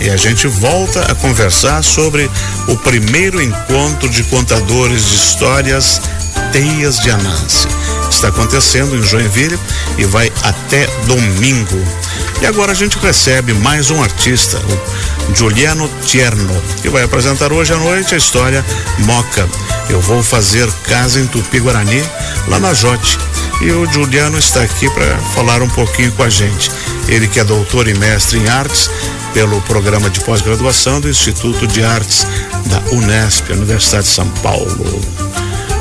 e a gente volta a conversar sobre o primeiro encontro de contadores de histórias Teias de Anansi. Está acontecendo em Joinville e vai até domingo. E agora a gente recebe mais um artista, o Giuliano Tierno, que vai apresentar hoje à noite a história Moca. Eu vou fazer casa em Tupi-Guarani, lá na Jote. E o Juliano está aqui para falar um pouquinho com a gente. Ele que é doutor e mestre em artes pelo programa de pós-graduação do Instituto de Artes da Unesp, Universidade de São Paulo.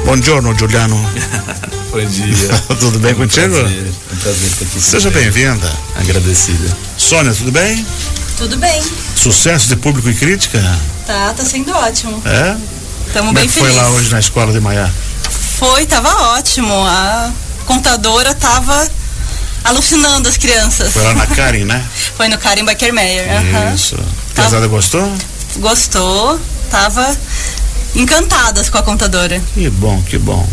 Bom dia, Juliano. Bom dia. tudo bem é um contigo? Prazer, um prazer estar aqui. Seja bem-vinda. Agradecida. Sônia, tudo bem? Tudo bem. Sucesso de público e crítica? Tá, tá sendo ótimo. É? Estamos Como é bem foi felizes. lá hoje na escola de manhã? Foi, tava ótimo. A contadora tava alucinando as crianças. Foi lá na Karen, né? Foi no Karen Beckermeyer. Isso. Pesada gostou? Gostou, tava encantadas com a contadora. Que bom, que bom.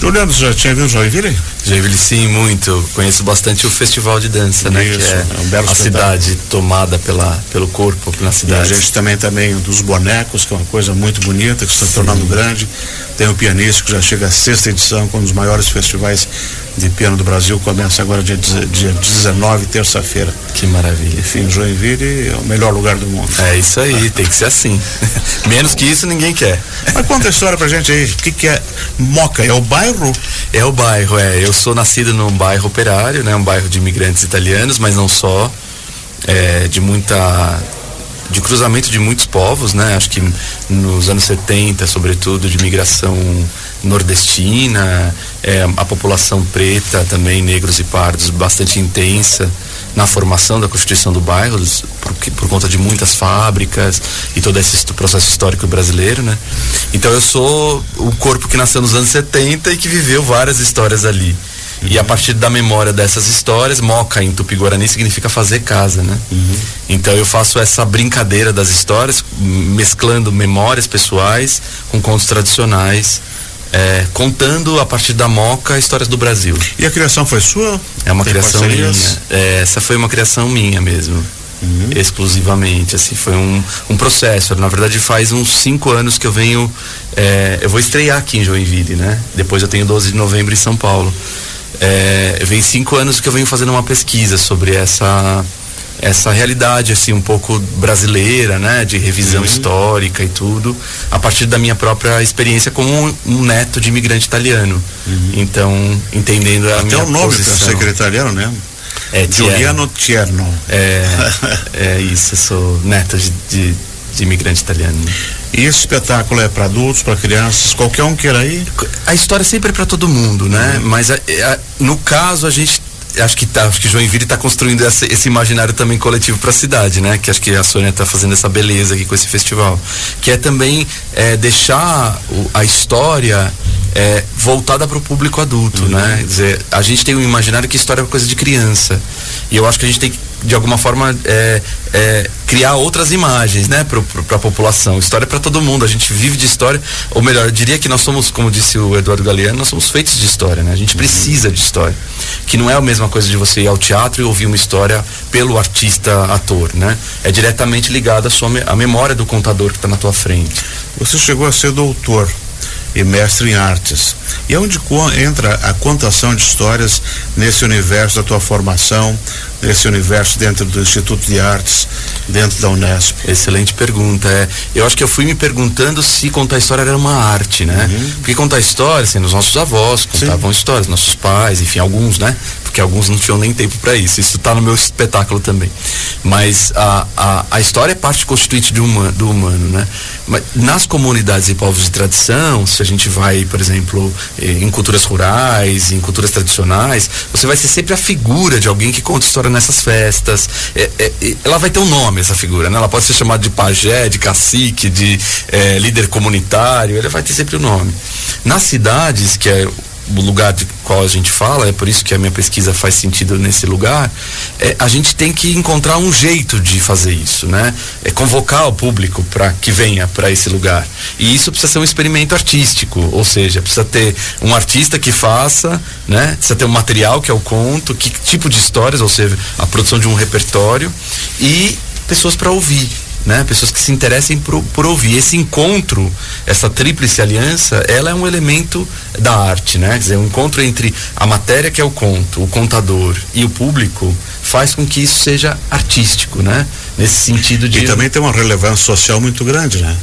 Juliano, você já tinha vindo Joinville? Joinville, sim, muito. Conheço bastante o Festival de Dança, né? Isso, Que é, é um belo a cidade tomada pela, pelo corpo, pela E a cidade. gente também também dos bonecos, que é uma coisa muito bonita, que está se tornando grande. Tem o pianista que já chega à sexta edição, com um dos maiores festivais de piano do Brasil, começa agora dia, dia 19, terça-feira. Que maravilha. Enfim, Joinville é o melhor lugar do mundo. É isso aí, tem que ser assim. Menos que isso ninguém quer. Mas conta a história pra gente aí. O que, que é Moca? É o bairro? É o bairro, é. Eu sou nascido num bairro operário, né? Um bairro de imigrantes italianos, mas não só. É, de muita. De cruzamento de muitos povos, né? Acho que nos anos 70, sobretudo, de migração nordestina, é, a população preta também, negros e pardos, bastante intensa na formação da constituição do bairro, por, por conta de muitas fábricas e todo esse processo histórico brasileiro, né? Então eu sou o corpo que nasceu nos anos 70 e que viveu várias histórias ali. E a partir da memória dessas histórias, moca em Tupi-Guarani significa fazer casa, né? Então eu faço essa brincadeira das histórias, mesclando memórias pessoais com contos tradicionais, é, contando a partir da moca histórias do Brasil. E a criação foi sua? É uma Tem criação parcerias? minha. É, essa foi uma criação minha mesmo. Exclusivamente, assim, foi um, um processo. Na verdade, faz uns cinco anos que eu venho. é, eu vou estrear aqui em Joinville, né? Depois eu tenho 12 de novembro em São Paulo. É, vem cinco anos que eu venho fazendo uma pesquisa sobre essa essa realidade assim um pouco brasileira, né, de revisão Uhum. histórica e tudo, a partir da minha própria experiência como um, um neto de imigrante italiano. Então, entendendo a Uhum. Até minha o nome, posição. pensei que era italiano mesmo. É, Giuliano Tierno. é, é isso, eu sou neto de, de, de imigrante italiano. E esse espetáculo é para adultos, para crianças, qualquer um queira ir? A história sempre é para todo mundo, né? Mas a- a- no caso a gente acho que tá, acho que Joinville está construindo esse, esse imaginário também coletivo para a cidade, né? Que acho que a Sônia está fazendo essa beleza aqui com esse festival, que é também é, deixar o- a história é, voltada para o público adulto, né? Quer dizer, a gente tem um imaginário que história é uma coisa de criança e eu acho que a gente tem que de alguma forma é, é, criar outras imagens, né, para a população. História para todo mundo. A gente vive de história, ou melhor, eu diria que nós somos, como disse o Eduardo Galeano, nós somos feitos de história, né? A gente precisa de história, que não é a mesma coisa de você ir ao teatro e ouvir uma história pelo artista ator, né? É diretamente ligada à memória do contador que está na tua frente. Você chegou a ser doutor e mestre em artes. E onde entra a contação de histórias nesse universo da tua formação, nesse universo dentro do Instituto de Artes, dentro da Unesp? Excelente pergunta. É, eu acho que eu fui me perguntando se contar história era uma arte, né? Porque contar história, assim, os nossos avós contavam histórias, nossos pais, enfim, alguns, né? Porque alguns não tinham nem tempo para isso. Isso tá no meu espetáculo também. Mas a, a, a história é parte constituinte do humano, do humano, né? Mas nas comunidades e povos de tradição, se a gente vai, por exemplo, eh, em culturas rurais, em culturas tradicionais, você vai ser sempre a figura de alguém que conta história nessas festas. É, é, é, ela vai ter um nome, essa figura, né? Ela pode ser chamada de pajé, de cacique, de eh, líder comunitário, ela vai ter sempre o um nome. Nas cidades, que é o lugar de qual a gente fala, é por isso que a minha pesquisa faz sentido nesse lugar, é, a gente tem que encontrar um jeito de fazer isso, né? É convocar o público para que venha para esse lugar. E isso precisa ser um experimento artístico, ou seja, precisa ter um artista que faça, né? Precisa ter um material que é o conto, que tipo de histórias, ou seja, a produção de um repertório e pessoas para ouvir. Né? Pessoas que se interessem por, por ouvir. Esse encontro, essa tríplice aliança, ela é um elemento da arte, né? Quer dizer, o um encontro entre a matéria que é o conto, o contador e o público faz com que isso seja artístico, né? Nesse sentido de. E também tem uma relevância social muito grande, né?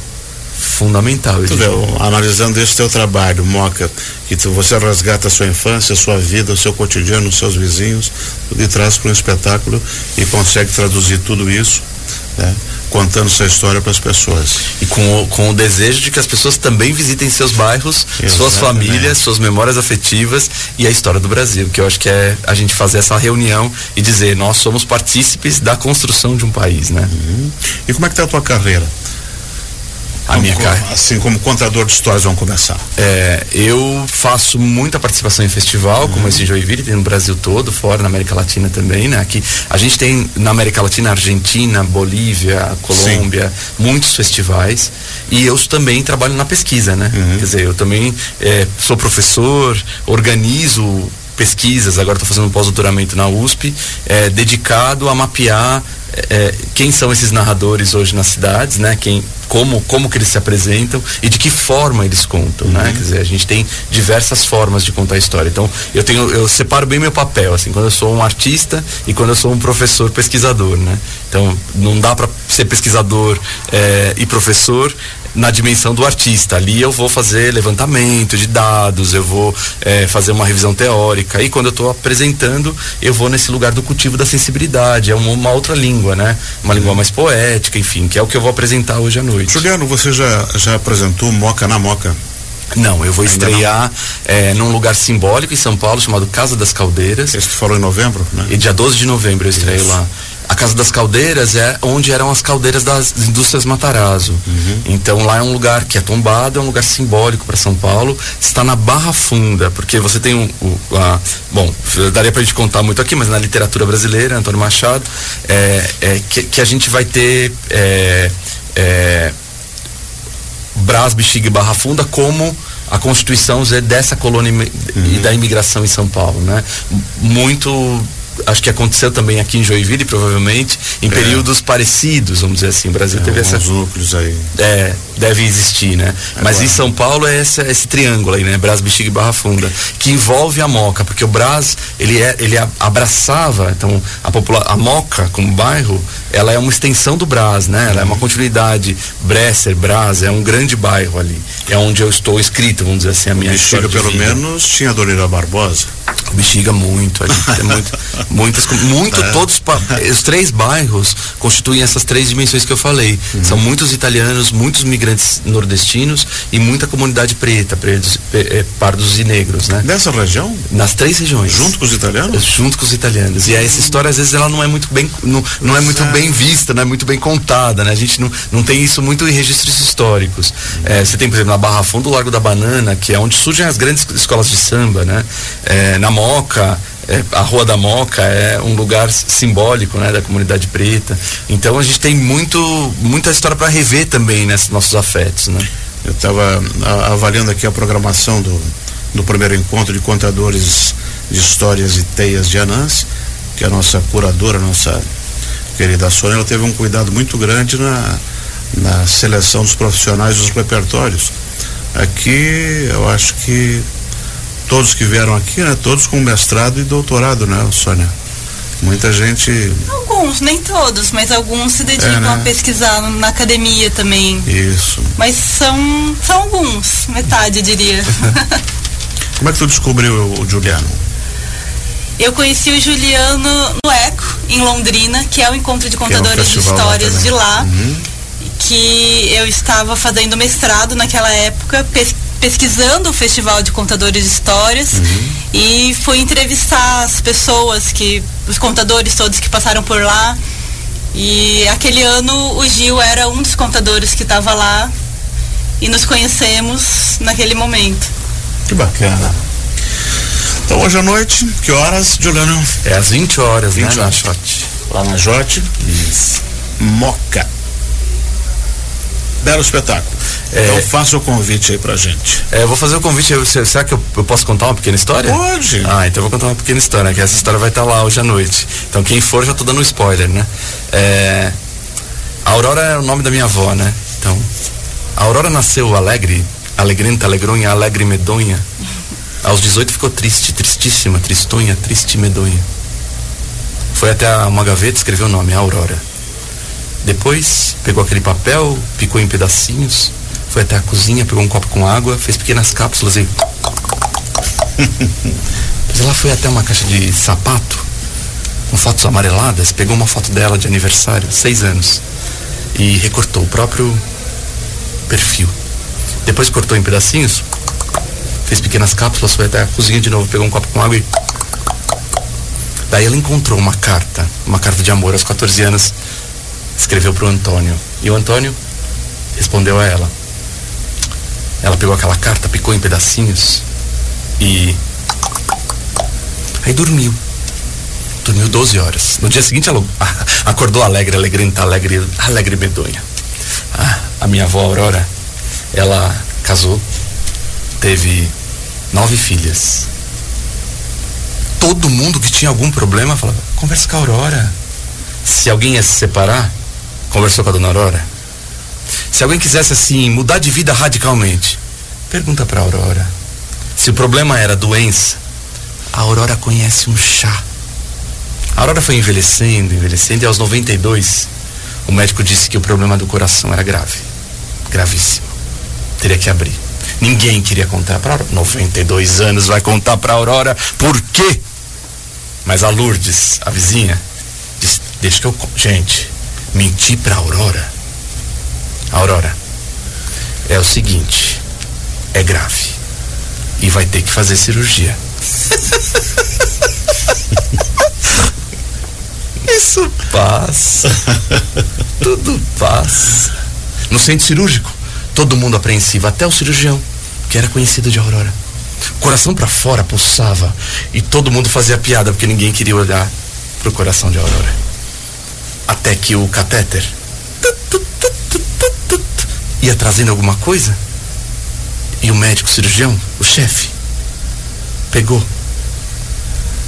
Fundamental. Tu vê, analisando esse teu trabalho, Moca, que tu, você resgata a sua infância, a sua vida, o seu cotidiano, os seus vizinhos, tudo e traz para um espetáculo e consegue traduzir tudo isso, né? Contando sua história para as pessoas. E com o, com o desejo de que as pessoas também visitem seus bairros, Exatamente. suas famílias, suas memórias afetivas e a história do Brasil, que eu acho que é a gente fazer essa reunião e dizer, nós somos partícipes da construção de um país, né? Uhum. E como é que está a tua carreira? A minha carreira. Assim como contador de histórias vão começar. É, eu faço muita participação em festival, uhum. como esse em Joinville, tem no Brasil todo, fora na América Latina também, né? Aqui a gente tem na América Latina, Argentina, Bolívia, Colômbia, Sim. muitos festivais. E eu também trabalho na pesquisa, né? Uhum. Quer dizer, eu também é, sou professor, organizo pesquisas, agora estou fazendo um pós-doutoramento na USP, é, dedicado a mapear é, quem são esses narradores hoje nas cidades, né? Quem, como, como que eles se apresentam e de que forma eles contam, né? uhum. né? Quer dizer, a gente tem diversas formas de contar a história. Então, eu tenho, eu separo bem meu papel, assim, quando eu sou um artista e quando eu sou um professor pesquisador, né? Então, não dá para ser pesquisador é, e professor na dimensão do artista. Ali eu vou fazer levantamento de dados, eu vou é, fazer uma revisão teórica. E quando eu estou apresentando, eu vou nesse lugar do cultivo da sensibilidade. É uma, uma, outra língua, né? Uma língua mais poética, enfim, que é o que eu vou apresentar hoje à noite. Juliano, você já, já apresentou Moca na Moca? Não, eu vou Ainda estrear é, num lugar simbólico em São Paulo chamado Casa das Caldeiras. Esse que falou em novembro, né? E dia 12 de novembro eu estreio Isso. lá. Casa das Caldeiras é onde eram as caldeiras das indústrias Matarazzo. Uhum. Então lá é um lugar que é tombado, é um lugar simbólico para São Paulo. Está na Barra Funda, porque você tem um, um a, bom, daria para a gente contar muito aqui, mas na literatura brasileira, Antônio Machado, é, é que, que, a gente vai ter é, é, Brás, Bexiga e Barra Funda como a Constituição dessa colônia uhum. e da imigração em São Paulo, né? Muito acho que aconteceu também aqui em Joinville, provavelmente, em é. períodos parecidos, vamos dizer assim. O Brasil é, teve essa. núcleos aí. É, deve existir, né? É Mas em São Paulo é esse, esse triângulo aí, né? Brás, Bexiga e Barra Funda, que envolve a Moca, porque o Brás, ele, é, ele abraçava, então, a, popula a Moca como bairro, ela é uma extensão do Brás, né? Ela é uma continuidade. Bresser, Brás, é um grande bairro ali. É onde eu estou escrito, vamos dizer assim, a minha Bexiga, pelo menos, tinha Dorival Barbosa. Bexiga muito, ali, é muito, muitas, muito, é. todos, os três bairros constituem essas três dimensões que eu falei. Uhum. São muitos italianos, muitos migrantes nordestinos e muita comunidade preta, pretos, é, pardos e negros, né? Nessa região? Nas três regiões. Junto com os italianos? Junto com os italianos. E essa história, às vezes, ela não é muito bem, não, não é muito bem vista, não é muito bem contada, né? A gente não, não tem isso muito em registros históricos. É, você tem, por exemplo, na Barra Fundo, o Largo da Banana, que é onde surgem as grandes escolas de samba, né? É, na Moca, é, a Rua da Moca é um lugar simbólico, né, da comunidade preta. Então a gente tem muito, muita história para rever também nesses nossos afetos, né? Eu estava avaliando aqui a programação do, do primeiro encontro de contadores de histórias e teias de Anãs, que a nossa curadora, nossa querida Sônia, ela teve um cuidado muito grande na, na seleção dos profissionais dos repertórios. Aqui eu acho que todos que vieram aqui, né? Todos com mestrado e doutorado, né, Sônia? Muita gente. Alguns, nem todos, mas alguns se dedicam é, né? a pesquisar na academia também. Isso. Mas são, são alguns, metade, eu diria. Como é que tu descobriu o Juliano? Eu conheci o Juliano no ECO, em Londrina, que é o encontro de contadores é um de histórias lá de lá. Uhum. Que eu estava fazendo mestrado naquela época, pesquisando o Festival de Contadores de Histórias uhum. e fui entrevistar as pessoas que, os contadores todos que passaram por lá. E aquele ano o Gil era um dos contadores que estava lá e nos conhecemos naquele momento. Que bacana. Então hoje à noite, que horas, Juliano? É às 20 horas, 20 né, horas. na Jote. Lá na Jote. Isso. Moca. Belo espetáculo. É, então faça o convite aí pra gente. É, eu vou fazer o convite. Eu, será que eu, eu, posso contar uma pequena história? Pode. Ah, então eu vou contar uma pequena história, que essa história vai estar lá hoje à noite. Então quem for já tô dando um spoiler, né? É, A Aurora é o nome da minha avó, né? Então, a Aurora nasceu alegre, alegrenta, alegronha, alegre, medonha. Aos 18 ficou triste, tristíssima, tristonha, triste, medonha. Foi até uma gaveta, escreveu o nome, Aurora. Depois pegou aquele papel, picou em pedacinhos, foi até a cozinha, pegou um copo com água, fez pequenas cápsulas e. Depois ela foi até uma caixa de sapato, com fotos amareladas, pegou uma foto dela de aniversário, seis anos, e recortou o próprio perfil. Depois cortou em pedacinhos, fez pequenas cápsulas, foi até a cozinha de novo, pegou um copo com água e. Daí ela encontrou uma carta, uma carta de amor aos 14 anos, escreveu para o Antônio. E o Antônio respondeu a ela. Ela pegou aquela carta, picou em pedacinhos e. Aí dormiu. Dormiu 12 horas. No dia seguinte ela acordou alegre, alegrenta, alegre, alegre medonha. Ah, a minha avó Aurora, ela casou, teve nove filhas. Todo mundo que tinha algum problema falava, conversa com a Aurora. Se alguém ia se separar, conversou com a dona Aurora. Se alguém quisesse assim mudar de vida radicalmente, pergunta para Aurora. Se o problema era doença, a Aurora conhece um chá. A Aurora foi envelhecendo, envelhecendo e aos 92 o médico disse que o problema do coração era grave, gravíssimo. Teria que abrir. Ninguém queria contar para Aurora. 92 anos vai contar para Aurora por quê? Mas a Lourdes, a vizinha, disse: "Deixa que eu, gente, mentir para Aurora. Aurora, é o seguinte, é grave e vai ter que fazer cirurgia. Isso passa. Tudo passa. No centro cirúrgico, todo mundo apreensivo, até o cirurgião, que era conhecido de Aurora. Coração para fora pulsava e todo mundo fazia piada porque ninguém queria olhar pro coração de Aurora. Até que o catéter ia trazendo alguma coisa e o médico cirurgião, o chefe, pegou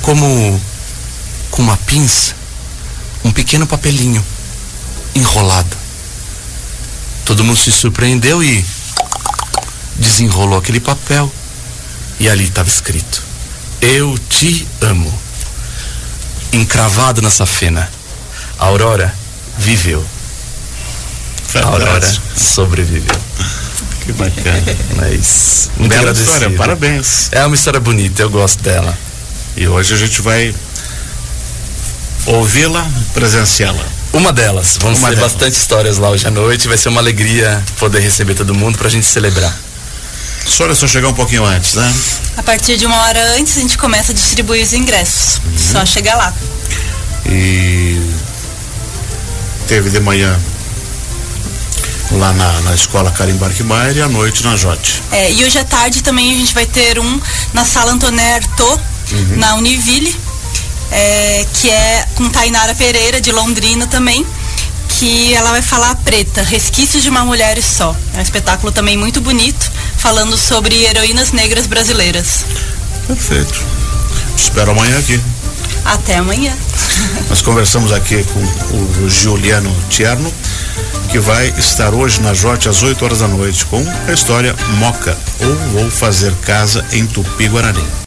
como com uma pinça um pequeno papelinho enrolado. Todo mundo se surpreendeu e desenrolou aquele papel e ali estava escrito: Eu te amo. Encravado na safena. A Aurora viveu. A Aurora sobreviveu. Que bacana. Mas muito Bela agradecido. história, parabéns. É uma história bonita, eu gosto dela. E hoje a gente vai ouvi-la, presenciá-la. Uma delas. Vamos Uma ter delas. bastante histórias lá hoje à noite. Vai ser uma alegria poder receber todo mundo pra gente celebrar. Só é só chegar um pouquinho antes, né? A partir de uma hora antes a gente começa a distribuir os ingressos. Só chegar lá. E teve de manhã lá na, na escola Karim Barquimaier e à noite na Jote. É, e hoje à tarde também a gente vai ter um na sala Antoné Artaud, na Univille, é, que é com Tainara Pereira, de Londrina também, que ela vai falar Preta, Resquícios de uma Mulher Só. É um espetáculo também muito bonito, falando sobre heroínas negras brasileiras. Perfeito. Espero amanhã aqui. Até amanhã. Nós conversamos aqui com o Giuliano Tierno, que vai estar hoje na Jote às 8 horas da noite com a história Moca, ou Vou Fazer Casa em Tupi-Guarani.